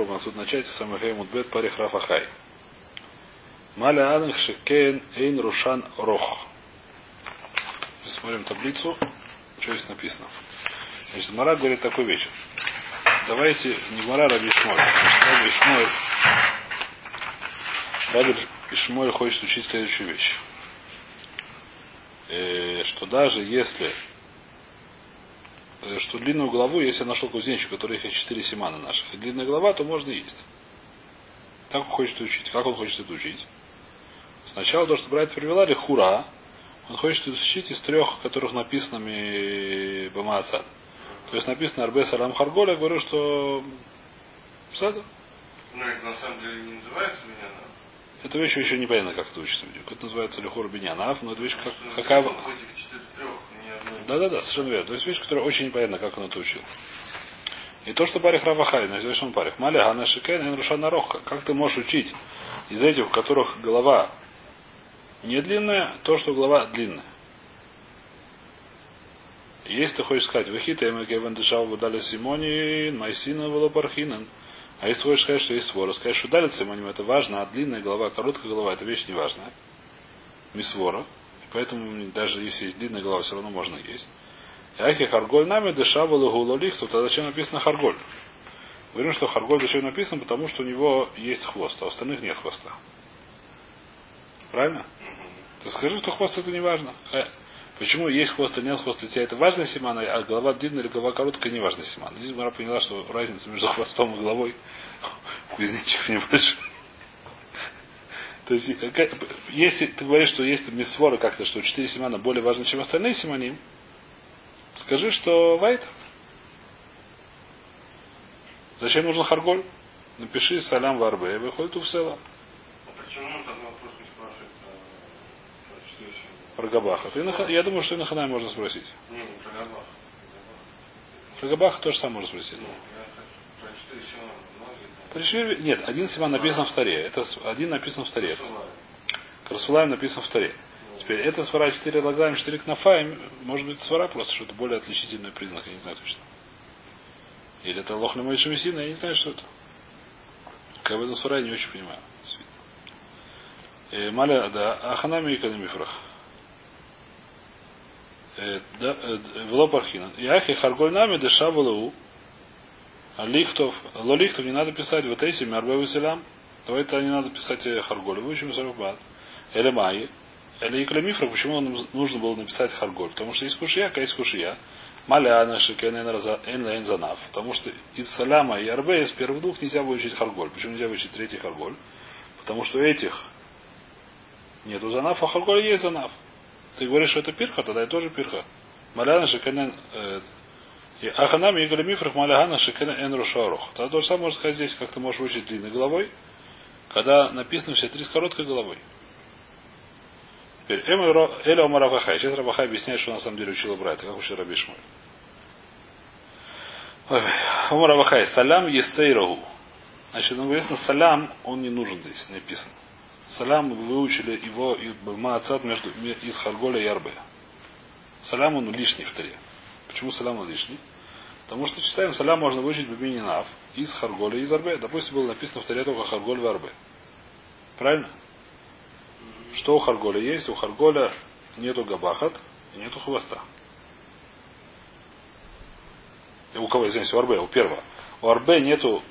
попробуем отсюда начать. Самахей Мудбет Парих Рафахай. Маля Анах Шекен Эйн Рушан Рох. Смотрим таблицу. Что здесь написано? Значит, Мара говорит такую вещь. Давайте, не Мара, Раби Шмоль. Раби Шмоль. Раби Шмоль хочет учить следующую вещь. Э, что даже если что длинную главу, если я нашел кузнечик, у которых есть четыре семана наших, и длинная глава, то можно есть. Так он хочет учить. Как он хочет это учить? Сначала то, что брать привела хура, он хочет учить из трех, которых написано Бамаацад. То есть написано Арбе Салам Харголя, говорю, что Сада. Но это на самом деле не называется меня, эта вещь еще непонятно, как это учится. Это называется Лихур Бинянав, но это вещь как, какая... Да-да-да, совершенно верно. То есть вещь, которая очень непонятна, как он это учил. И то, что Барих Равахай, на он парих. Маля Ганна Шикен Рушана Роха. Как ты можешь учить из этих, у которых голова не длинная, то, что голова длинная. Если ты хочешь сказать, Вахита Эмагевен Дешав Будали Симони, Майсина Волопархинан, а если хочешь сказать, что есть свора, сказать, что дали цимоним, это важно, а длинная голова, короткая голова, это вещь не важная. Мисвора. Поэтому даже если есть длинная голова, все равно можно есть. Ахи харголь нами дешавал гулолих, то тогда зачем написано харголь? Говорим, что харголь зачем написан, потому что у него есть хвост, а у остальных нет хвоста. Правильно? То скажи, что хвост это не важно. Э, Почему есть хвост или нет хвост лица, это важная симана, а голова длинная или голова короткая, не важная симана. Здесь Мара поняла, что разница между хвостом и головой кузнечик небольшой. То есть, если ты говоришь, что есть мисвора как-то, что четыре симана более важны, чем остальные симаним, скажи, что вайт. Зачем нужен харголь? Напиши салям варбе, выходит у всела. Про Габаха. Ты, я думаю, что и на Ханай можно спросить. Не, не про Габаха. Про Габаха тоже сам можно спросить. Ну, Пришли... Нет, один Симан написан в Таре. Это один написан в Таре. Карсулаем написан в Таре. Теперь это свара 4 лагаем, 4 кнафаем. Может быть свара просто что-то более отличительный признак, я не знаю точно. Или это лох на моей я не знаю, что это. Как бы свара я не очень понимаю. Э, Маля, да, Аханами и Канамифрах. Э, э, Влопархина. Яхи Харголь нами дешавалу. Лихтов. Лолихтов не надо писать. Вот эти Мербе Василям. Давай это не надо писать э, Харголь. Выучим Сарабат. Или Майи. Или Иклемифра. Почему нужно было написать Харголь? Потому что есть кушия, а есть кушия. Маляна Шикен Занав. Потому что из Саляма и Арбе из первых двух нельзя выучить Харголь. Почему нельзя выучить третий Харголь? Потому что этих нету Занав, а Харголь есть Занав. Ты говоришь, что это пирха, тогда это тоже пирха. Маляна шеканен э, Аханам и Галимифрах Маляхана шеканен эн рушарух. Тогда то же самое можно сказать здесь, как ты можешь учить длинной головой, когда написано все три с короткой головой. Теперь Эля Омар Равахай. Сейчас Равахай объясняет, что на самом деле учила брать, как учил Раби Шмуль. Омар Равахай. Салям Есейрагу. Значит, ну, известно, салям, он не нужен здесь, написано. Салям выучили его Маацат между из Харголя и Арбе. Салям он лишний в Таре. Почему салям он лишний? Потому что читаем, салям можно выучить Бабининав из Харголя и из Арбе. Допустим, было написано в Таре только Харголь и Арбе. Правильно? Что у Харголя есть? У Харголя нету габахат и нету хвоста. У кого, извините, у Арбе, у первого. У Арбе нету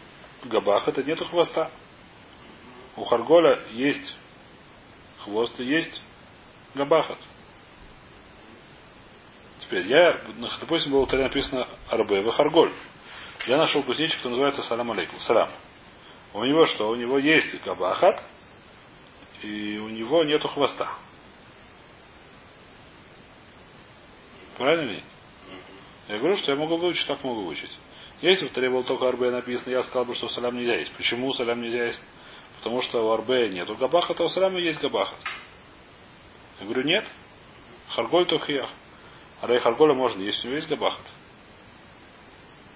габахата, нету хвоста. У Харголя есть хвост и есть габахат. Теперь я, допустим, было в написано Арбе в Харголь. Я нашел кузнечик, который называется Салам Алейкум. Салам. У него что? У него есть габахат, и у него нету хвоста. Правильно ли? Я говорю, что я могу выучить, так могу выучить. Если в Таре было только Арбе написано, я сказал бы, что салям нельзя есть. Почему салям нельзя есть? Потому что у Арбе нету габахата, а у Салама есть габахат. Я говорю, нет. Харголь тухиях. А Рей можно, если у него есть габахат.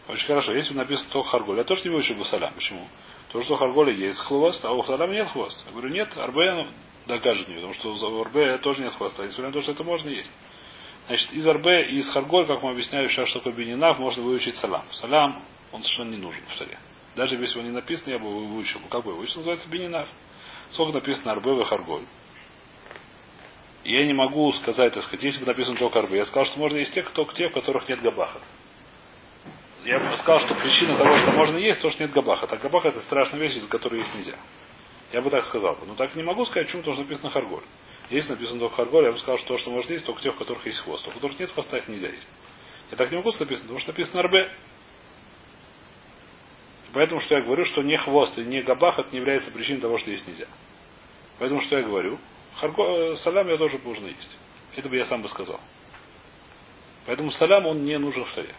Очень хорошо. Если написано только Харголь, я тоже не выучу бы салям. Почему? Потому что Харголя есть хвост, а у Салама нет хвост. Я говорю, нет, Арбе докажет мне, потому что у Арбе тоже нет хвоста. Несмотря на то, что это можно есть. Значит, из Арбе и из Харголь, как мы объясняли сейчас, что такое Бенинав, можно выучить салам. Салам, он совершенно не нужен в таре. Даже если он не написан, я бы его выучил. Как бы выучил, называется бининав. Сколько написано арбе и харголь. Я не могу сказать, так сказать, если бы написано только арбе. Я сказал, что можно есть те, кто, те, у которых нет габахат. Я бы сказал, что причина того, что можно есть, то, что нет габахат. А габахат это страшная вещь, из-за которой есть нельзя. Я бы так сказал. Но так не могу сказать, почему, что написано харголь. Если написано только харголь, я бы сказал, что то, что можно есть, только тех, у которых есть хвост. У которых нет хвоста, их нельзя есть. Я так не могу сказать, потому что написано арбе. Поэтому что я говорю, что не хвост и не габахат не является причиной того, что есть нельзя. Поэтому что я говорю? Харго, э, салям я тоже можно есть. Это бы я сам бы сказал. Поэтому салям он не нужен в таре.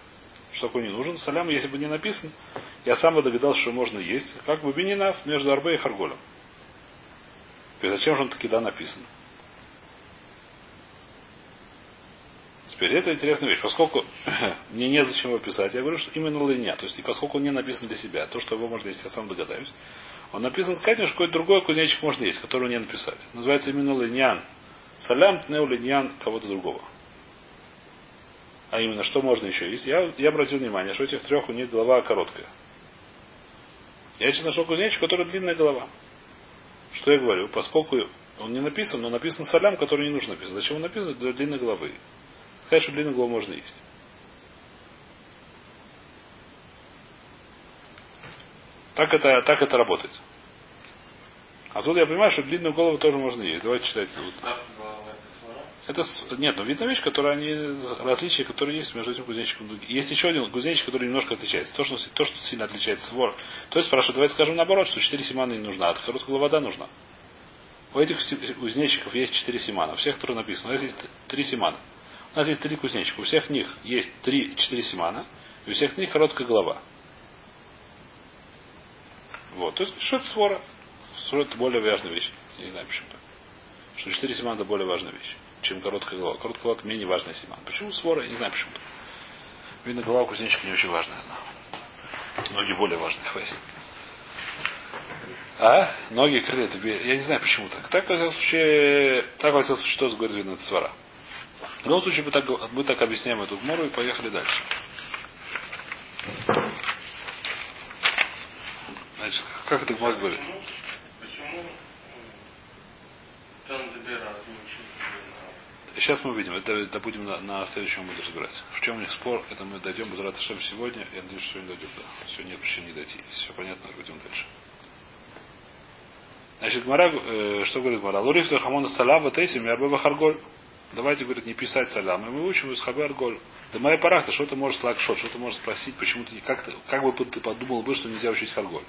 Что такое не нужен? Салям, если бы не написан, я сам бы догадался, что можно есть. Как бы бининав между арбе и харголем. Есть зачем же он таки да написан? Теперь это интересная вещь. Поскольку мне нет зачем его писать, я говорю, что именно линия. То есть, и поскольку он не написан для себя, то, что его можно есть, я сам догадаюсь. Он написан сказать, что какой-то другой кузнечик можно есть, который не написали. Называется именно линьян. Салям тнеу линьян кого-то другого. А именно, что можно еще есть? Я, я обратил внимание, что этих трех у них голова короткая. Я сейчас нашел кузнечик, у которого длинная голова. Что я говорю? Поскольку он не написан, но написан салям, который не нужно написать. Зачем он написан? Для длинной головы. Сказать, что длинную голову можно есть. Так это, так это работает. А тут я понимаю, что длинную голову тоже можно есть. Давайте читать. Это нет, но видно вещь, которая они различия, которые есть между этим кузнечиком. Есть еще один кузнечик, который немножко отличается. То, что, то, что сильно отличается свор. То есть спрашивают, давайте скажем наоборот, что 4 семана не нужна, а короткая голова да нужна. У этих кузнечиков есть 4 семана. У всех, которые написано, у нас есть 3 семана. У нас есть три кузнечика. У всех них есть 3-4 семана. И у всех них короткая голова. Вот. То есть, это свора? Свора это более важная вещь. Не знаю почему. Что 4 семана это более важная вещь, чем короткая голова. Короткая голова это менее важная семана. Почему свора? Я не знаю почему. Видно, голова кузнечика не очень важная. Но ноги более важные, хватит. А? Ноги крылья. Я не знаю почему так. Так, во всяком случае, так, во всяком случае, что говорит видно, это свара. В любом случае, мы так, мы так объясняем эту гмору и поехали дальше. Значит, как это Гмар говорит? Сейчас мы увидим. Это, это будем на, на следующем году разбирать. В чем у них спор, это мы дойдем без Раташем сегодня. Я надеюсь, что сегодня дойдем. Да. Сегодня причин не дойти. Все понятно, пойдем дальше. Значит, Гмара, э, что говорит Гмара? Луриф хамона салава тейсим ярбева харголь. Давайте, говорит, не писать салям. И мы учим из Хабер Голь. Да моя парахта, что ты можешь слакшот, что ты можешь спросить, почему ты, как, ты, как бы ты подумал бы, что нельзя учить Харголь.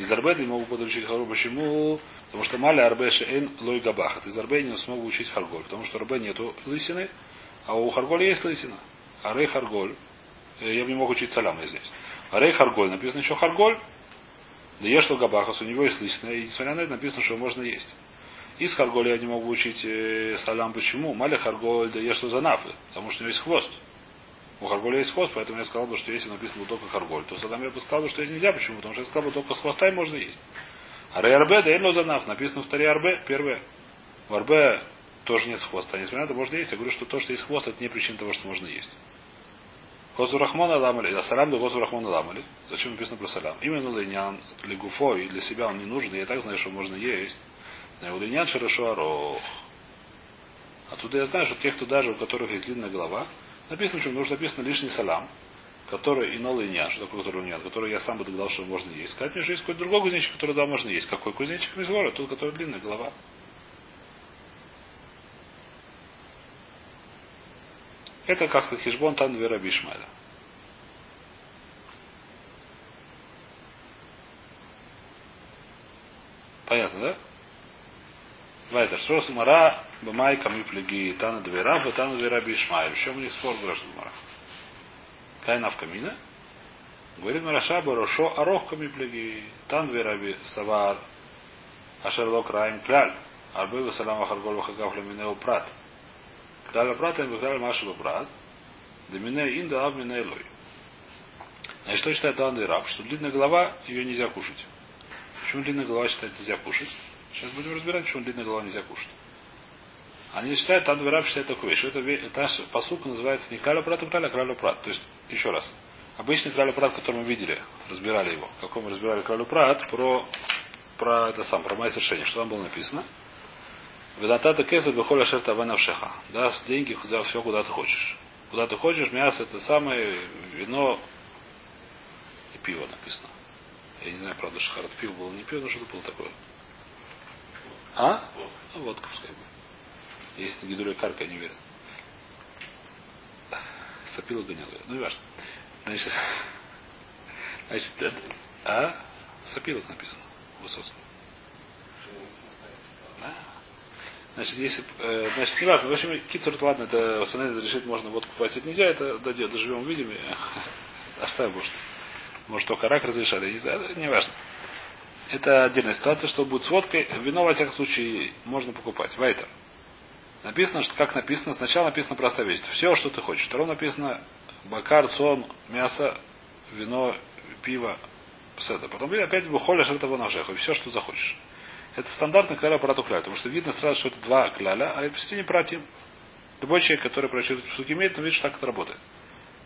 Из Арбеда не могу подучить Харголь. Почему? Потому что Маля Арбе Шеэн Лой Габахат. Из Арбе не смогу учить Харголь. Потому что Арбе нету лысины, а у Харголя есть лысина. А Рей Харголь, э, я бы не мог учить салям здесь. А Рей Харголь, написано еще Харголь, да ешь Габахас, у него есть лысина, и несмотря на это написано, что можно есть. Из Харголя я не могу учить э, салям. Почему? Маля Харголь, да ешь занафы. Потому что у него есть хвост. У Харголя есть хвост, поэтому я сказал бы, что если написано только Харголь, то салам я бы сказал, что есть нельзя. Почему? Потому что я сказал бы, только с хвоста и можно есть. А Рейарбе, да Эло Занаф, написано в Таре Арбе, первое. В Арбе тоже нет хвоста. Несмотря на это, можно есть. Я говорю, что то, что есть хвост, это не причина того, что можно есть. Гозу Рахмана ламали, а салям до Гозу Рахмана ламали. Зачем написано про салям? Именно для для гуфо и для себя он не нужен, я так знаю, что можно есть. Неудинян широшу арох. Оттуда я знаю, что тех, кто даже у которых есть длинная голова, написано, что нужно написано лишний салам, который и и что такое, который нет, который я сам бы догадал, что можно есть. Сказать мне, что есть какой-то другой кузнечик, который да, можно есть. Какой кузнечик? Мизгора, тот, который длинная голова. Это как сказать хижбон тан вера бишмаля. Понятно, да? Вайтер. Что Мара Бамай Камифлеги Тана Двера, Тана Двера Бишмаэль. В чем у них спор грош Мара? Кайна в камина. Говорит Мараша Барошо Арох Камифлеги Тан Двера Савар Ашерлок Раим Кляль. Арбы Васалам Ахаргол Вахагав Ламинеу Прат. Кляль Прат и Кляль Машева Прат. Домине Инда Ав Минелой. Значит, что считает Тан Двера? Что длинная голова, ее нельзя кушать. Почему длинная голова считает нельзя кушать? Сейчас будем разбирать, почему длинная голова нельзя кушать. Они считают, Тан считает такую вещь. Это, это посук называется не краля прат, а краля, краля прат. То есть, еще раз. Обычный кралю прат, который мы видели, разбирали его. Какой мы разбирали кралю прат, про, про это сам, про мое решение. Что там было написано? Ведатата кесет бехоля шерта ванавшеха. Даст деньги куда все, куда ты хочешь. Куда ты хочешь, мясо это самое, вино и пиво написано. Я не знаю, правда, шахарат пиво было не пиво, но что-то было такое. А? Ну, водка пускай будет. Есть на гидуле карка, не верю. Сопила гонял ее. Ну, не важно. Значит, значит, это, а? Сопилок написано. Высоцкого. Значит, если, э, значит, не важно. В общем, китер, ладно, это Санеда решить, можно водку платить нельзя, это дойдет, доживем, увидим. Оставим, может. Может, только рак разрешали, я не знаю, не важно. Это отдельная ситуация, что будет с водкой. Вино, во всяком случае, можно покупать. Вайтер. Написано, что как написано, сначала написано простая вещь. Все, что ты хочешь. Втором написано бакар, сон, мясо, вино, пиво, седа. Потом опять выходишь этого ножеха. Все, что захочешь. Это стандартный кляля аппарату кляля. Потому что видно сразу, что это два кляля, а это не против. Любой человек, который прочитает штуки имеет, он видит, что так это работает.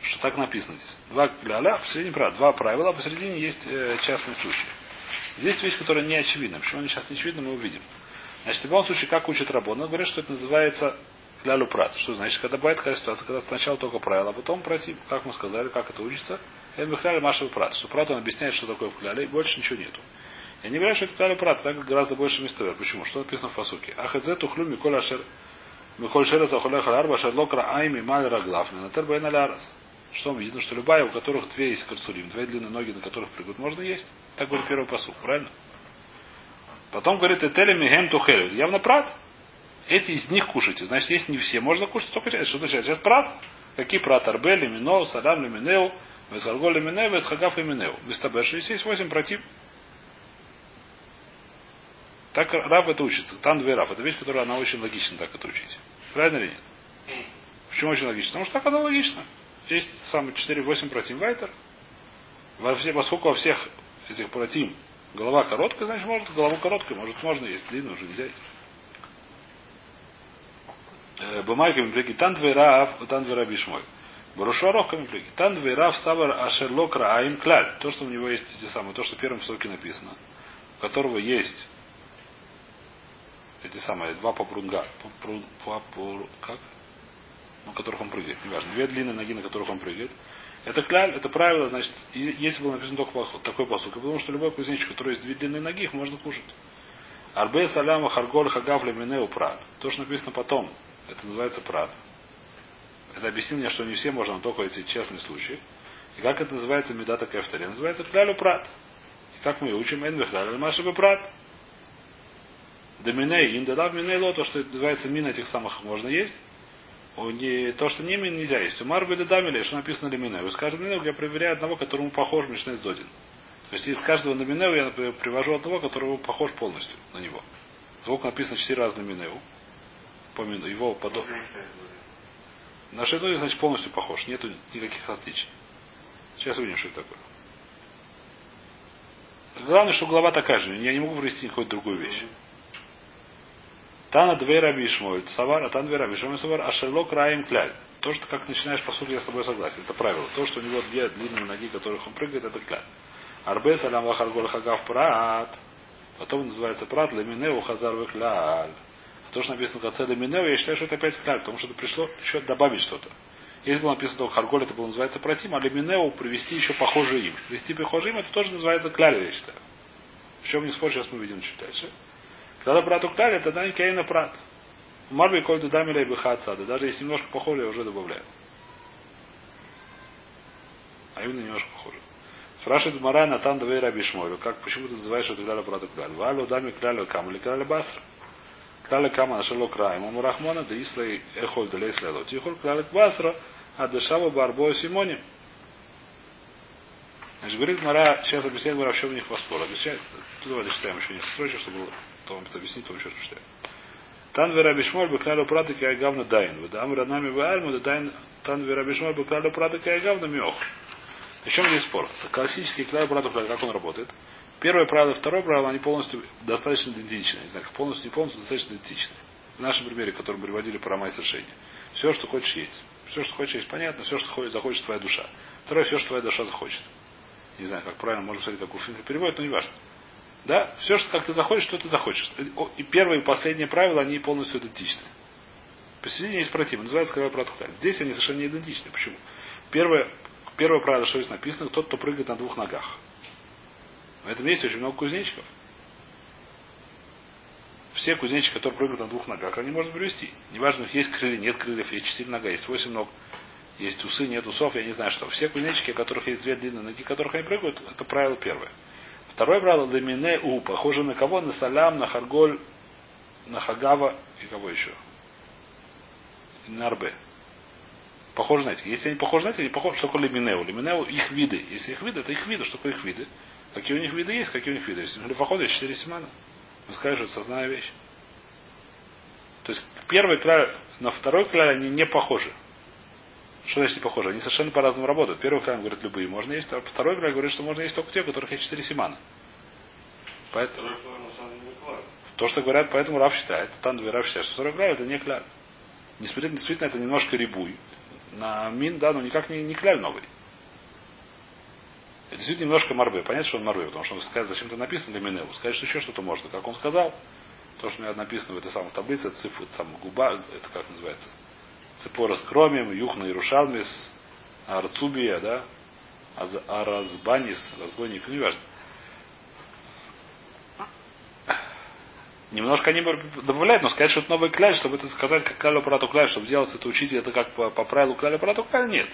Что так написано здесь. Два кляля, посередине правила. Два правила, а посередине есть э, частный случай. Здесь вещь, которая не очевидна. Почему она сейчас не очевидна, мы увидим. Значит, в любом случае, как учит Рабон, он говорит, что это называется клялю прат. Что значит, когда бывает такая ситуация, когда сначала только правило, а потом пройти, как мы сказали, как это учится, это бихляли машев прат. Что прат он объясняет, что такое в кляле, и больше ничего нету. Я не говорю, что это клялю прат, так гораздо больше места. Почему? Что написано в фасуке? Ахедзе тухлю миколь ашер Миколь шерец ахулеха арба шерлокра айми маль раглав натер байн алярас. Что мы видим, что любая, у которых две есть карцурим, две длинные ноги, на которых прыгают, можно есть. Так говорит первый посуд, правильно? Потом говорит, этели мигем тухелю. Явно прат. Эти из них кушайте. Значит, если не все, можно кушать только часть. Что значит? Сейчас прат. Какие прат? Арбе, лимино, садам, лиминеу, весгарго, лиминеу, весхагав, лиминеу. Вестабеш. Есть восемь против. Так Раф это учится. Там две Раф. Это вещь, которая она очень логична так это учить. Правильно или нет? Почему очень логично? Потому что так она логична. Есть самые 4-8 против Вайтер. Во все, поскольку во всех этих против голова короткая, значит, может голову короткой, может, можно есть, длинную уже нельзя есть. Бумайка миплеки тан двейрав, тан двейрав бишмой. Барушарока миплеки. Тан двейрав савар ашерлок рааим кляль. То, что у него есть эти самые, то, что в первом соке написано, у которого есть эти самые два попрунга, попру, попру, как? На которых он прыгает, неважно, две длинные ноги, на которых он прыгает. Это кляль, это правило, значит, если было написано только такой посук, потому что любой кузнечик, который есть две длинные ноги, их можно кушать. Арбе саляма харголь хагав леминеу прат. То, что написано потом, это называется прат. Это объяснил мне, что не все можно, только эти честные случаи. И как это называется медата кефтари? Называется клялю прат. И как мы учим, эн бехлялю машебе прат. Доминей, индадав миней ло, то, что называется мин этих самых можно есть. Не, то, что не мин нельзя есть. У Марбы Дамили, что написано Леминеу. Из каждого Минеу я проверяю одного, которому похож Мишнес Додин. То есть из каждого на Минеу я например, привожу одного, которого похож полностью на него. Звук написано четыре раза на Минеу. По мину, его подо... На Шейдоне, значит, полностью похож. Нету никаких различий. Сейчас увидим, что это такое. Главное, что голова такая же. Я не могу привести какую-то другую вещь. Тана две раби Ишмоэль, Савар, а тан две раби Ишмоэль, Савар, а Шерлок раим кляль. То, что как начинаешь по сути, я с тобой согласен. Это правило. То, что у него две длинные ноги, которых он прыгает, это кляль. Арбе салям вахаргол хагав прат. Потом называется прат леминеу хазар кляль. То, что написано в конце леминеу, я считаю, что это опять кляль, потому что это пришло еще добавить что-то. Если было написано только харголь, это было называется протим, а леминеу привести еще похожее им. Привести похожее им, это тоже называется кляль, я считаю. В чем не спор, сейчас мы видим чуть дальше. Когда брат уктали, это дань кейна прат. Марби коль дудамиля и бихацада. Даже если немножко похоже, я уже добавляю. А именно немножко похоже. Спрашивает Мара Натан Давей Раби Шмолю, как, почему ты называешь это кляля брата кляль? Валю дами кляля кам или кляля басра? Кляля кама нашело краем. Ему Рахмана, да ислай эхоль да лейс лело. Тихоль кляля басра, а дешава барбо симоним. Значит, говорит Мара, сейчас объясняет Мара, в чем у них воспор. Объясняет, давайте читаем еще несколько строчек, чтобы то вам это объяснит, то еще раз прочитаю. Тан вера бишмоль бекналю праты кай гавна дайн. Вадам ранами ваальму да дайн тан вера бишмоль бекналю праты кай гавна миох. О чем здесь спор? Классический кляль брату как он работает? Первое правило второе правило, они полностью достаточно идентичны. Не знаю, полностью не полностью, достаточно идентичны. В нашем примере, который мы приводили про май совершения. Все, что хочешь есть. Все, что хочешь, есть понятно, все, что хочет, захочет твоя душа. Второе, все, что твоя душа захочет. Не знаю, как правильно, можно сказать, как у Финка переводит, но не важно. Да, все, что как ты захочешь, что ты захочешь. И первое и последнее правило, они полностью идентичны. Посередине есть против, называется кровавый протокол. Здесь они совершенно не идентичны. Почему? Первое, первое правило, что здесь написано, тот, кто прыгает на двух ногах. В этом месте очень много кузнечиков. Все кузнечики, которые прыгают на двух ногах, они можно привести. Неважно, есть крылья, нет крыльев, есть четыре нога, есть восемь ног, есть усы, нет усов, я не знаю что. Все кузнечики, у которых есть две длинные ноги, которых они прыгают, это правило первое. Второе правило Лемине У, похоже на кого? На Салям, на Харголь, на Хагава и кого еще? И на Арбе. Похоже на эти. Если они похожи на эти, они похожи, что такое Леминеу? Леминеу их виды. Если их виды, это их виды. Что такое их виды? Какие у них виды есть, какие у них виды есть. Лефаход есть четыре семана. Вы скажете, что это сознание вещь. То есть первый край, на второй край они не похожи. Что значит не похожи? Они совершенно по-разному работают. Первый край говорит любые можно есть, а второй край говорит, что можно есть только те, у которых есть четыре семана. Поэтому, то, что говорят, поэтому Рав считает, там две Рав считает, что второй край это не кляль. Несмотря действительно это немножко рибуй. На мин, да, но никак не, не кляль новый. Это действительно немножко морбе. Понятно, что он морбе, потому что он сказать, зачем это написано для Миневу. Сказать, что еще что-то можно. Как он сказал, то, что у меня написано в этой самой таблице, цифру, там губа, это как называется, цепора с кромием, юхна Иерушалмис, арцубия, да, аразбанис, разбойник, ну, не важно. Немножко они добавляют, но сказать, что это новый кляль, чтобы это сказать, как клялю прату кляль, чтобы сделать это учить, это как по, по правилу кляля прату кляль, нет.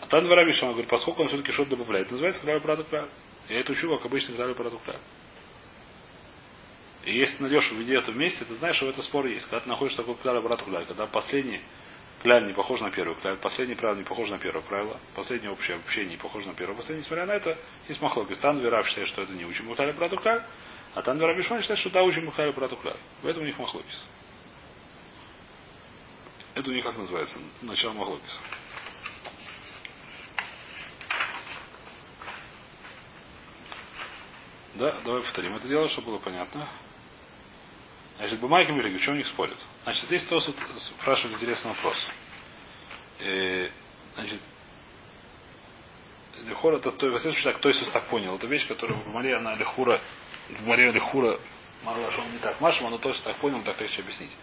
А там два Рабиша, говорит, поскольку он все-таки что-то добавляет, называется кляля прату кляль. Я это учу, как обычно кляля прату кляль. И если найдешь в это вместе, ты знаешь, что это спор есть. Когда ты находишь такой кляля прату кляль, когда последний кляль не похож на первый кляль, последний правило не похож на первое правило, последнее общее общение не похоже на первое, последнее, несмотря на это, есть махлок. Там Верав считает, что это не учим кляля прату кляль, а там Рабишман считает, что да, учим Махали про Клаль. В этом у них Махлокис. Это у них как называется? Начало Махлокиса. Да, давай повторим это дело, чтобы было понятно. Значит, Мирги, в чем у них спорят? Значит, здесь тоже спрашивает интересный вопрос. И, значит, Лехура, это то, во всяком так, то есть так понял. Это вещь, которая в Маре, она Лехура в Маре Лихура мало что он не так Машма, но точно так понял, так легче объяснить.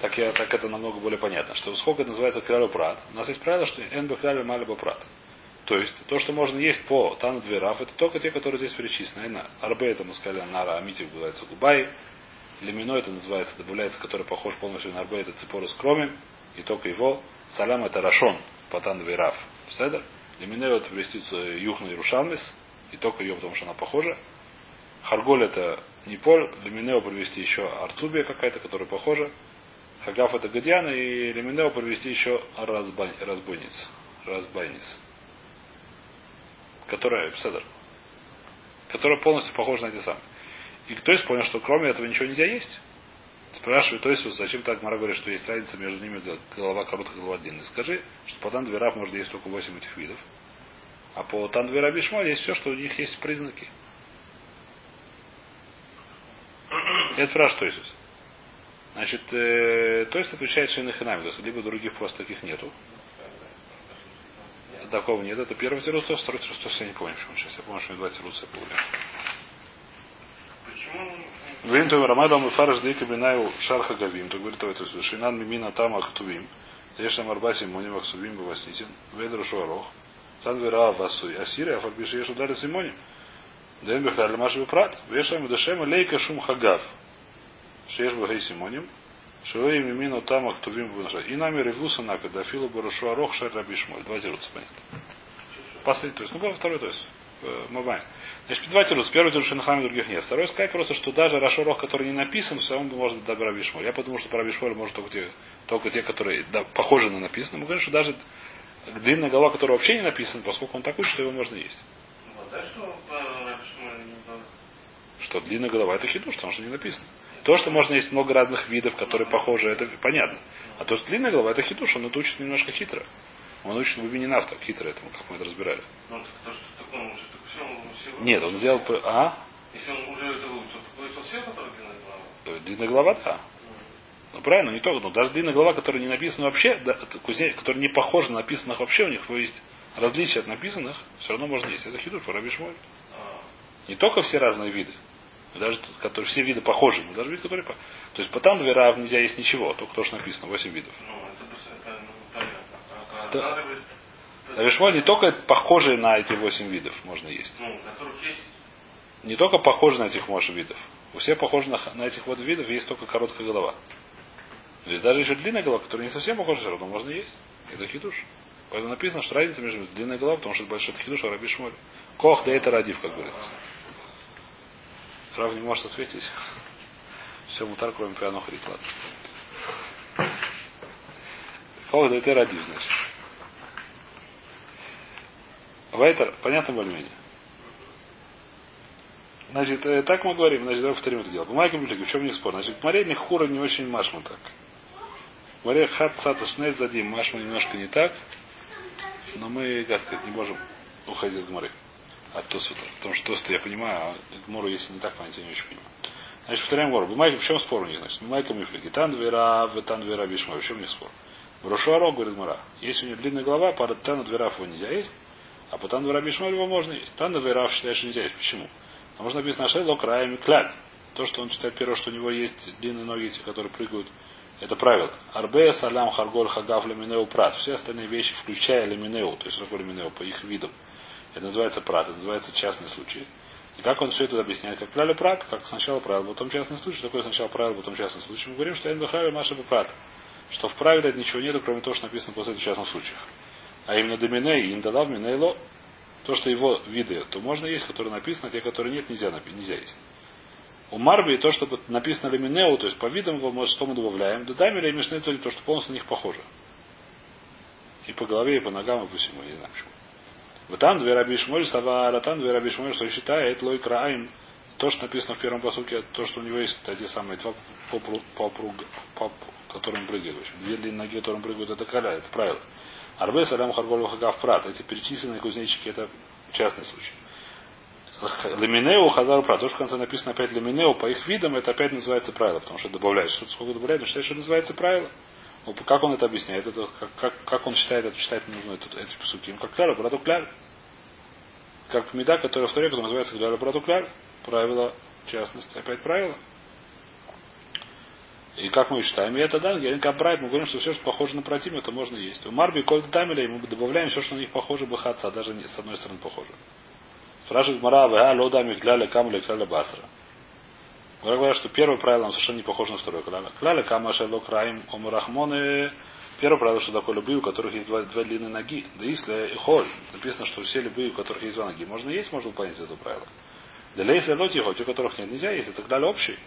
Так, я, так это намного более понятно. Что сколько это называется кралю прат. У нас есть правило, что эн кралю малиба прат. То есть, то, что можно есть по тану дверав, это только те, которые здесь перечислены. Арбе это мы сказали, нара амитив называется губай. Лемино это называется, добавляется, который похож полностью на арбе, это ципорус кроме. И только его. Салям это рашон по тану дверав. Седер. Лемино это привести юхна и рушалмис. И только ее, потому что она похожа. Харголь это не поль, Леминео привести еще Арцубия какая-то, которая похожа. Хагаф это Гадьяна и Леминео привести еще разбань, разбойниц. Разбойниц. Которая, Седер. Которая полностью похожа на эти самые. И кто из понял, что кроме этого ничего нельзя есть? Спрашивает то есть, зачем так Мара говорит, что есть разница между ними голова короткая, голова длинная. Скажи, что по Тандверав можно есть только 8 этих видов. А по Тандвера Бишмаль есть все, что у них есть признаки. Это спрашивает Тойсус. Значит, э, то есть отвечает Шейнахинами, то есть либо других просто таких нету. Такого нет. Это первый тирус, второй тирус, то я не помню, почему сейчас. Я помню, что два тируса были. Почему? Вин то Рамадам и Фараш Дейка Бинаю Шарха Гавим, то говорит, то есть Шинан Мимина Тама Актувим, Ешна Марбаси Муним Аксувим Баваснитин, Ведру Шуарох, Сан Вера Васуй, Асирия, Фарбиши Ешу Дали Симоним. Дэн Бехар Маши Прат, Вешам Дешема Лейка Шум Хагав. Шеш Багай Симоним. Шуэй Мимину Тама Ктувим Бунаша. И нами Ревуса Нака, Дафилу Барушу Арох Шер Рабишмоль. Два тируца, понятно. Последний, то есть, ну, второй, то есть, Мабай. Значит, два тируца. Первый тирус Шинахами других нет. Второй сказать просто, что даже Рашорох, который не написан, все равно может быть добра Бишмоль. Я подумал, что про Бишмоль может только те, только те, которые да, похожи на написано. Мы говорим, что даже длинная голова, которая вообще не написана, поскольку он такой, что его можно есть. Ну, что длинная голова это хидуш, потому что не написано. То, что можно есть много разных видов, которые похожи, это понятно. А то, что длинная голова, это хидуш, он это учит немножко хитро. Он учит в нафта, хитро этому, как мы это разбирали. Ну, то, что. Нет, он сделал... А? Если он уже это выучил, то выучил все, которые длинная голова? Длинная голова, да. Ну правильно, не только, но даже длинная голова, которая не написана вообще, да, это кузнец, которая не похожа на написанных вообще, у них есть различия от написанных, все равно можно есть. Это хидуш, Раби Шмоль. А, Не только все разные виды, но даже которые все виды похожи, но даже виды, которые То есть по там две нельзя есть ничего, только то, что написано, 8 видов. ну, это, это. А, а Да. надо говорит, Раби Шмоль не только похожие на эти 8 видов можно есть. ну, есть, Не только похожи на этих может видов. У всех похожи на, на этих вот видов есть только короткая голова. То есть даже еще длинная голова, которая не совсем похожа, все равно можно есть. Это хидуш. Поэтому написано, что разница между длинной головой, потому что это большой хидуш, а раби шмоль. Кох да это радив, как говорится. Рав не может ответить. Все мутар, кроме пиано ладно. Кох да это радив, значит. Вайтер, понятно более-менее? Значит, э, так мы говорим, значит, давай повторим это дело. Бумайка Библики, в чем не спор? Значит, Мария хура не очень машма так. Мария хат сата шней задим, машма немножко не так, но мы, как сказать, не можем уходить от Гмары. От Тосфута. Потому что Тосфута я понимаю, а Гмору, если не так понять, я не очень понимаю. Значит, повторяем Гмору. Бумайка, в чем спор у них? Значит, Бумайка Мифлики. Тан двера, в тан двера бишма. В чем них спор? Брошуаро, говорит Гмара. Если у него длинная голова, пара тану двера нельзя есть, а по тану двера бишма его можно есть. Тану двера считаешь, что нельзя есть. Почему? Потому что написано Ашело краем кляль. То, что он читает первое, что у него есть длинные ноги, эти, которые прыгают, это правило. Арбе, салям, харголь, хагав, леминеу, прат. Все остальные вещи, включая леминеу, то есть такое леминеу, по их видам. Это называется прат, это называется частный случай. И как он все это объясняет? Как кляли прат, как сначала правило, потом частный случай, такое сначала правило, потом частный случай. Мы говорим, что Энбахави Маша прат. Что в правиле ничего нету, кроме того, что написано после частных случаях. А именно доминей, индалав, минейло, то, что его виды, то можно есть, которые написано, а те, которые нет, нельзя, нельзя есть. У Марби то, что написано леминеу, то есть по видам его, может, что мы добавляем, додамили и мишны, то, то, что полностью на них похоже. И по голове, и по ногам, и по всему, я не знаю почему. Вот там две раби Шмоль, Савара, там две раби Шмоль, что считает лой краим, то, что написано в первом посуке, то, что у него есть эти самые два попру- попруг- поп- которым прыгают. Две длинные ноги, которым прыгают, это каля, это правило. Арбе, Салям, Харголь, Хагав, Прат. Эти перечисленные кузнечики, это частный случай. Леминеу, Хазару, Прат. То, что в конце написано опять Леминеу, по их видам, это опять называется правило, потому что добавляешь. Что сколько добавляет, он считает, что это называется правило. Ну, Как он это объясняет? Это, как, как, как он считает, это считать нужно этот, эти псуки? Как кляр, брату кляр. Как меда, которая в Торе, называется кляр, брату кляр. Правило частности. Опять правило. И как мы считаем? И это да, говорим, как брать, мы говорим, что все, что похоже на противник, это можно есть. У Марби Коль Тамиля мы добавляем все, что на них похоже бахаца, даже с одной стороны похоже. Спрашивает Мара, а лодами кляля камля кляля басра. Говорят, говорят, что первое правило совершенно не похоже на второе. Кляля кама шело краим омурахмоны. Первое правило, что такое любые, у которых есть два, две длинные ноги. Да если и холь, написано, что все любые, у которых есть два ноги, можно есть, можно выполнять это правило. Да лейся лоти, хоть у которых нет, нельзя есть. Это кляля общий.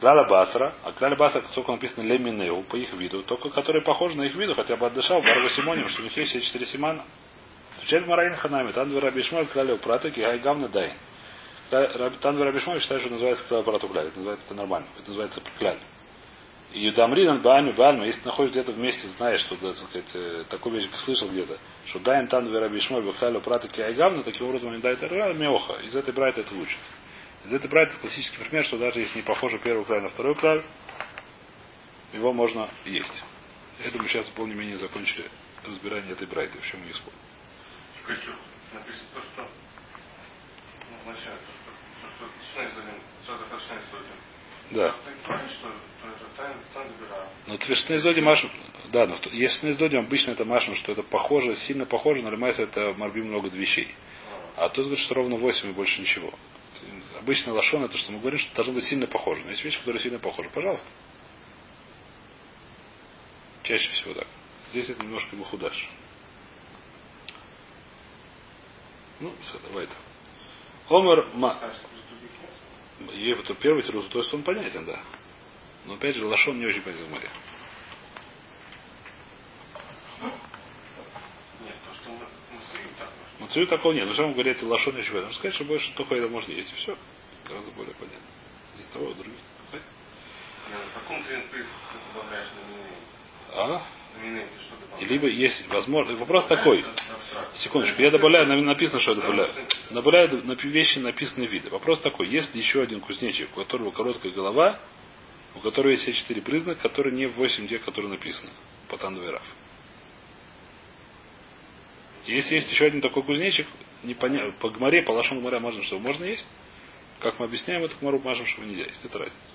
Кляля басра, а кляля басра, сколько написано леминеу, по их виду, только которые похожи на их виду, хотя бы отдышал, барва симоним, что у них есть все четыре симана. Отвечает Мараин Ханами, там две рабишмоль, кляля пратыки, ай гавна дай. Там две рабишмоль считают, что называется кляля прату кляля. Это называется это нормально. Это называется кляль. И Юдамрин, Баами, Бальма, если ты находишься где-то вместе, знаешь, что, так сказать, э, такую вещь слышал где-то, что даем там две рабишмоль, бахталю пратыки, ай гавна, таким образом они дают меоха. Из этой брайта это лучше. Из этой брать классический пример, что даже если не похоже первый край на второй край, его можно есть. Это мы сейчас более-менее закончили разбирание этой брайты, в чем ее спор. что, написано то, что, ну, вначале, то, что, что это Шнейзелин. Да. Но вот в Шнейзоде Маш... Да, но если Шнейзоде обычно это Машин, что это похоже, сильно похоже, но это Марби много вещей. А тут говорит, что ровно 8 и больше ничего. Обычно лошон это, что мы говорим, что должно быть сильно похоже. Но есть вещи, которые сильно похожи. Пожалуйста. Чаще всего так. Здесь это немножко бахудаш. Ну, все, давай это. Омар Ма. Ей вот первый тирус, то есть он понятен, да. Но опять же, лошон не очень понятен в море. Нет, то, что мы, мы сыграем так, может. Мацию такого нет. Зачем говорить лошон не очень понятен? Нужно сказать, что больше только это можно есть. И все. Гораздо более понятно. Здесь того, других. Нет, В каком ты добавляешь на? А? И либо есть возможно. Вопрос такой. Секундочку, я добавляю, на- написано, что я добавляю. Добавляю на вещи написанные виды. Вопрос такой, если еще один кузнечик, у которого короткая голова, у которого есть все четыре признака, которые не в восемь тех, которые написаны по Тандуэрав. Если есть еще один такой кузнечик, непонятно, по гморе, по лошон гморе можно что? Можно есть? Как мы объясняем, эту гмору мажем, что нельзя есть. Это разница.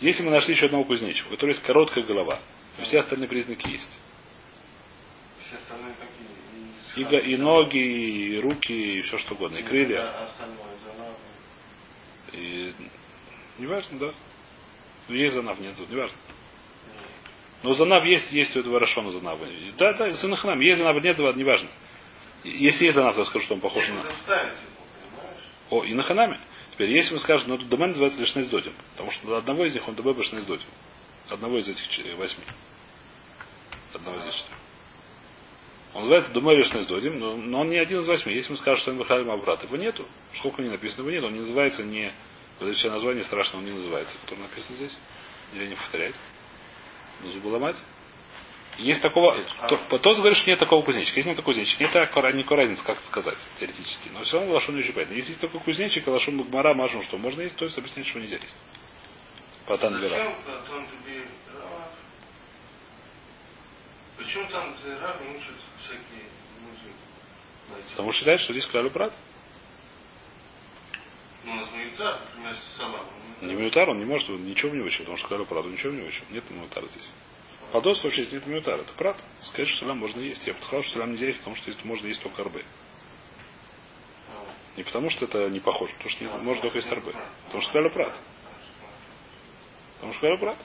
Если мы нашли еще одного кузнечика, у которого есть короткая голова, и все остальные признаки есть. Все остальные какие? И, и ноги, и руки, и все что угодно, и крылья. И... Неважно, да. Ну, есть занав, нет, неважно. Но занав есть, есть у этого Рашона занав. Да, да, с инаханам. Есть занав, нет, неважно. Если есть занав, то я скажу, что он похож на... О, и на ханаме. Теперь, если мы скажем, ну, домен называется лишь додим. Потому что одного из них он добавил лишь додим. Одного из этих ч- восьми. Одного из этих четырех. Он называется Думай лишь додим, но, но он не один из восьми. Если мы скажем, что он Бахалим Абрат, его нету. Сколько не написано, его нет. Он не называется не... Все название страшное, он не называется, которое написано здесь. Или не повторять. Ну, зубы ломать. Есть такого... То, Потос говорит, что нет такого кузнечика. Если нет такого кузнечика, нет такой, никакой разницы, как это сказать, теоретически. Но все равно Лашон не понятно. Если есть такой кузнечик, а Лашон Магмара, Машем, что можно есть, то есть объясняет, что нельзя есть. Тебе Рав? Почему там Рав не учат всякие? Потому что считает, что здесь клялю брат. Ну, у нас Маюта, например, салам. Не Миутар, он не может, он ничего не учил, потому что брат, он ничего не учил. Нет Миутара здесь. Подос вообще здесь нет Миутара, это брат. Сказать, что салам можно есть. Я бы сказал, что салам нельзя есть, потому что есть, можно есть только арбы. Не потому что это не похоже, потому что не, можно только есть арбы. Потому что клялю брат. Потому что клялю брат.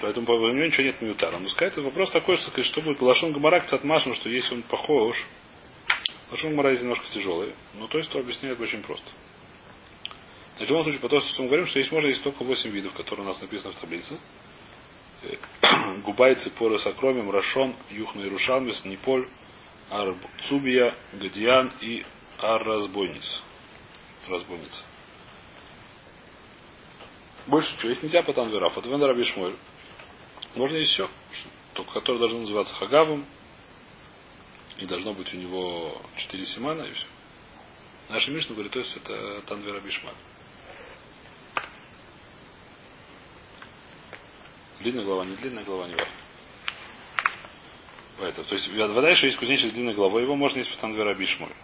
Поэтому по у него ничего нет миутара. Но сказать, это вопрос такой, что, что будет Лашон Гамара к Машем, что если он похож, Лашон Гамара немножко тяжелый, но то есть то объясняет очень просто. В любом случае, по тому, что мы говорим, что есть можно есть только 8 видов, которые у нас написаны в таблице. Э, Губайцы, поры с акромем, Рашон, Юхна и Рушанвис, Неполь, Арцубия, Гадьян и Арразбойниц. Разбойница. Больше ничего. Есть нельзя по Танверав. От Вен Раби Шмуэль. Можно есть все. Только который должен называться Хагавом. И должно быть у него 4 семана и все. Наша Мишна говорит, то есть это Танвер Раби Шмуэль. Длинная голова, не длинная голова, не важно. Это, то есть вода еще есть кузнечик с длинной головой, его можно есть по Танвер Раби Шмуэль.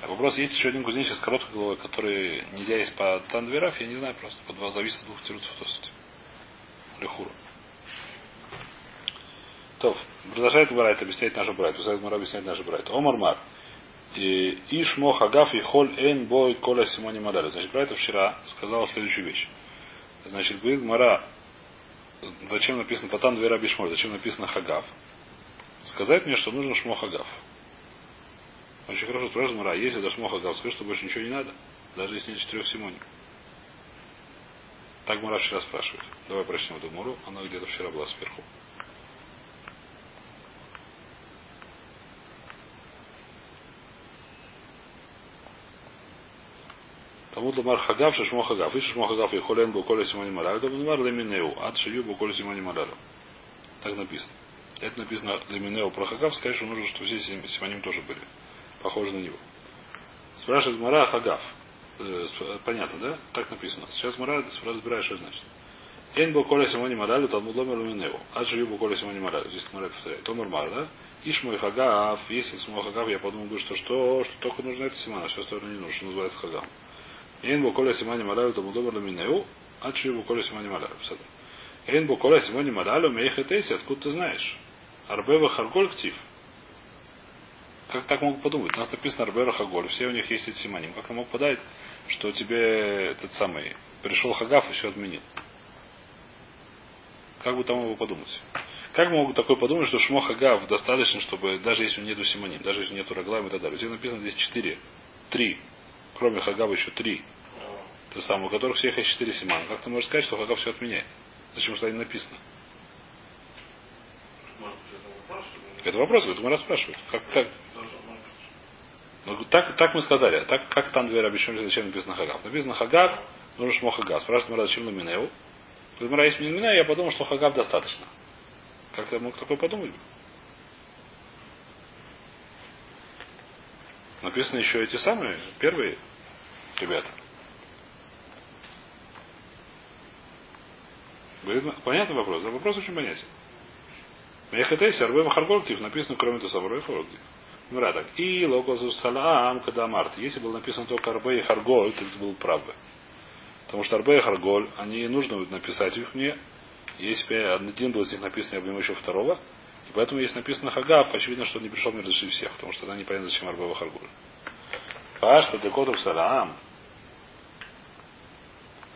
А вопрос, есть еще один кузнечик с короткой головой, который нельзя есть по Тандверав, я не знаю просто. По два зависит от двух тирутов тости. Лехуру. То, продолжает Барайт объяснять нашу Брайт. Продолжает Мара объяснять нашу Брайт. Омар Мар. И Ишмо Хагаф и Холь Эн Бой Коля Симони Мадаля. Значит, Брайт вчера сказал следующую вещь. Значит, говорит Мара, зачем написано Патан Двера Бишмоль, зачем написано Хагав? Сказать мне, что нужно Шмо Хагав. Очень хорошо спрашивает Мара, если это Шмо Хагав, скажи, что больше ничего не надо, даже если нет четырех Симоним. Так Мара вчера спрашивает. Давай прочтем эту Муру, она где-то вчера была сверху. Талмуд Ламар Хагав, Шишмо Хагав, и Шишмо Хагав, и Холен был Коля Симони Маралю, то Мар Леминеу, ад Шию был Коля Симони Маралю. Так написано. Это написано Леминеу про Хагав, сказать, что нужно, что все Симоним тоже были. Похожи на него. Спрашивает Мара Хагав. Э, э, понятно, да? Так написано. Сейчас мы разбираем, что а значит. Эн был коля симони малалю, талмуд ломер уминеву. Аджи юбу коля симони малалю. Здесь Мара повторяет. Томар Мар, да? Иш мой хагав, если с мой хагав, я подумал бы, что что, что только нужно это симана, все остальное не нужно, что называется хагав. Эн был коля симони малалю, талмуд ломер уминеву. Аджи юбу коля симони малалю. Эн был коля симони малалю, мейхетейси, откуда ты знаешь? Арбева харголь ктив. Как так могут подумать? У нас написано Арбева Хаголь, все у них есть эти симоним. Как ты мог подать, что тебе этот самый пришел Хагав и все отменил? Как бы там его подумать? Как могут такое подумать, что Шмо Хагав достаточно, чтобы даже если нету симоним, даже если нету Раглаем и так далее. Здесь написано здесь четыре, три, кроме Хагава еще три. То самое, у которых всех есть четыре симана. Как ты можешь сказать, что Хагав все отменяет? Зачем что не написано? Это вопрос, Это мы спрашивают. Как, как? Быть. Ну, так, так мы сказали. Так, как там дверь объяснили, зачем написано Хагав? Написано Хагав, нужно шмо Хагав. Спрашивает зачем Ламинеу? Говорит, если Ламинеу, я подумал, что Хагав достаточно. Как ты мог такое подумать? Написаны еще эти самые, первые ребята. Понятный вопрос? Да, вопрос очень понятен. Мехатейси, Арбема Харгольктив написано, кроме того самого Рейфоргдив. Ну, так. И Локозу Салаам, когда Март. Если было написано только Арбе и Харголь, то это было правда. Потому что Арбе и Харголь, они нужно будет написать их мне. Если бы один был из них написан, я бы еще второго. И поэтому, если написано Хагав, очевидно, что он не пришел мне разрешить всех, потому что тогда непонятно, зачем Арбе и Харголь. Пашта Декотов Салаам.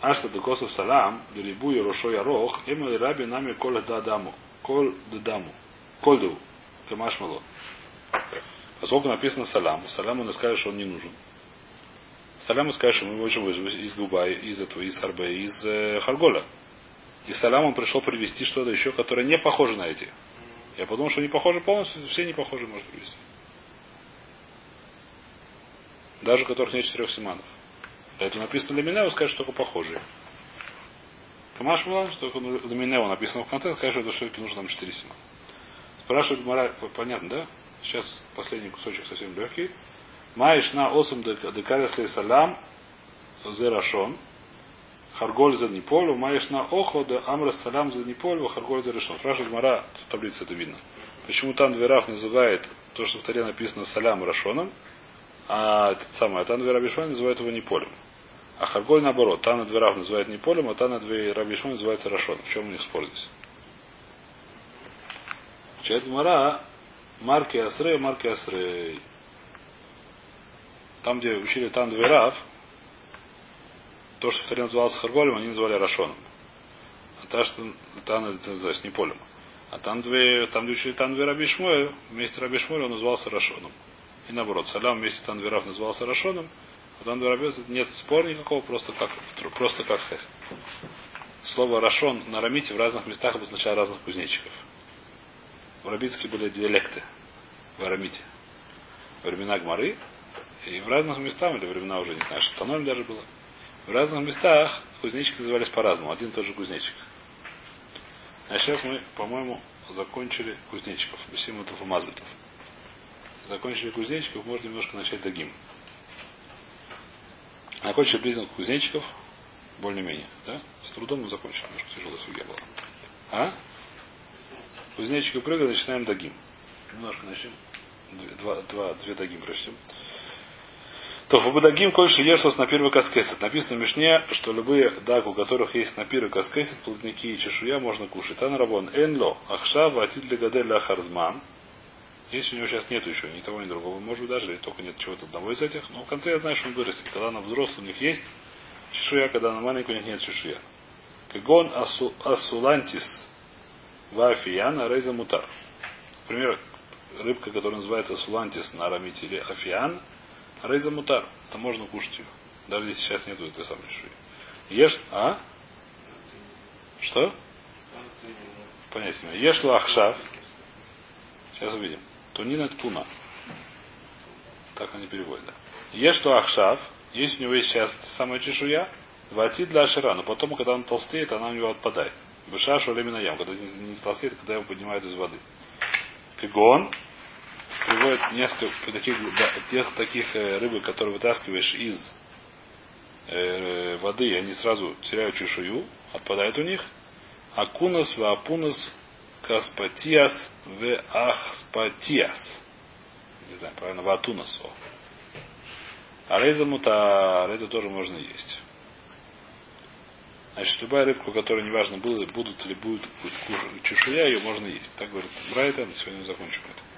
Ашта Декотов Салаам, Лилибу и Рошо Ярох, Эмали Раби нами Коля Дадаму. Коль Дадаму. Кольду. Камашмало. Поскольку написано салам, салам он скажет, что он не нужен. Салам он скажет, что мы можем выжить из Губа, из этого, из Харбе, из э, Харгола. И салам он пришел привести что-то еще, которое не похоже на эти. Я подумал, что не похожи полностью, все не похожи может привести. Даже у которых нет четырех симанов. Это написано для меня, вы скажете, только похожие. Камаш была, что для меня написано в конце, скажет, что все-таки нужно нам четыре симана. Спрашивает Мара, понятно, да? Сейчас последний кусочек совсем легкий. Маиш на осам декареслей салам зерашон. Харголь за Неполю, маешь на охо амрас салам за Неполю, харголь за решон. Спрашивает Мара, в таблице это видно. Почему там Дверав называет то, что в таре написано салям рашоном, а этот самый Атан Дверабишман называет его Неполем. А Харголь наоборот. Тана Дверав называет Неполем, а Тана Дверабишман называется Рашоном. В чем у них спор здесь? Чает Мара, Марки Асрей, Марки Асрей. Там, где учили Тан Дверав, то, что в Таре называлось Харголем, они называли Рашоном. А та, что Тан, это называется не полем. А там, две, там где учили Тан Раби Шмуэль, вместе Раби Шмуэль он назывался Рашоном. И наоборот, Салям вместе Тан Верав назывался Рашоном, а Тан Верабез нет спора никакого, просто как, просто как сказать. Слово Рашон на Рамите в разных местах обозначает разных кузнечиков. В Рабицке были диалекты в Арамите. Времена Гмары. И в разных местах, или времена уже, не знаю, Шатаноль даже было. В разных местах кузнечики назывались по-разному. Один и тот же кузнечик. А сейчас мы, по-моему, закончили кузнечиков. Бесимутов и Мазлитов. Закончили кузнечиков, можно немножко начать дагим. Закончили признак кузнечиков, более-менее, да? С трудом мы закончили, немножко тяжелая судья была. А? Кузнечики прыгали, начинаем дагим. Немножко начнем. Два, два, две дагим прочтем. То в Бадагим кольше ешлос на первый каскесет. Написано в Мишне, что любые даг, у которых есть на первый каскесет, плотники и чешуя, можно кушать. Тан рабон энло, ахша, ватит для гадель харзман. Если у него сейчас нету еще ни того, ни другого, может быть, даже только нет чего-то одного из этих, но в конце я знаю, что он вырастет. Когда она взрослый, у них есть чешуя, когда она маленькая, у них нет чешуя. Кагон асу, асулантис вафиян арейза мутар. Например, рыбка, которая называется сулантис на арамите или афиан, рейза мутар. Это можно кушать ее. Даже если сейчас нету этой самой шеи. Ешь, а? Что? Понятно. Ешь лахшав. Сейчас увидим. Тунина туна. Так они переводят. Да. Ешь ахшав. Если у него есть сейчас самая чешуя, вати для ашира, но потом, когда он толстеет, она у него отпадает. Бешашу лемина ям, когда не, толстеет, когда его поднимают из воды. Кигон приводит несколько таких, несколько таких э, рыбы, которые вытаскиваешь из э, воды, и они сразу теряют чешую, отпадает у них. Акунас в апунас каспатиас в ахспатиас. Не знаю, правильно, ватунасо. А рейза мута, это тоже можно есть. Значит, любая рыбка, у которой неважно, будут, будут ли будет чешуя, ее можно есть. Так говорит Брайта, на сегодня закончим это.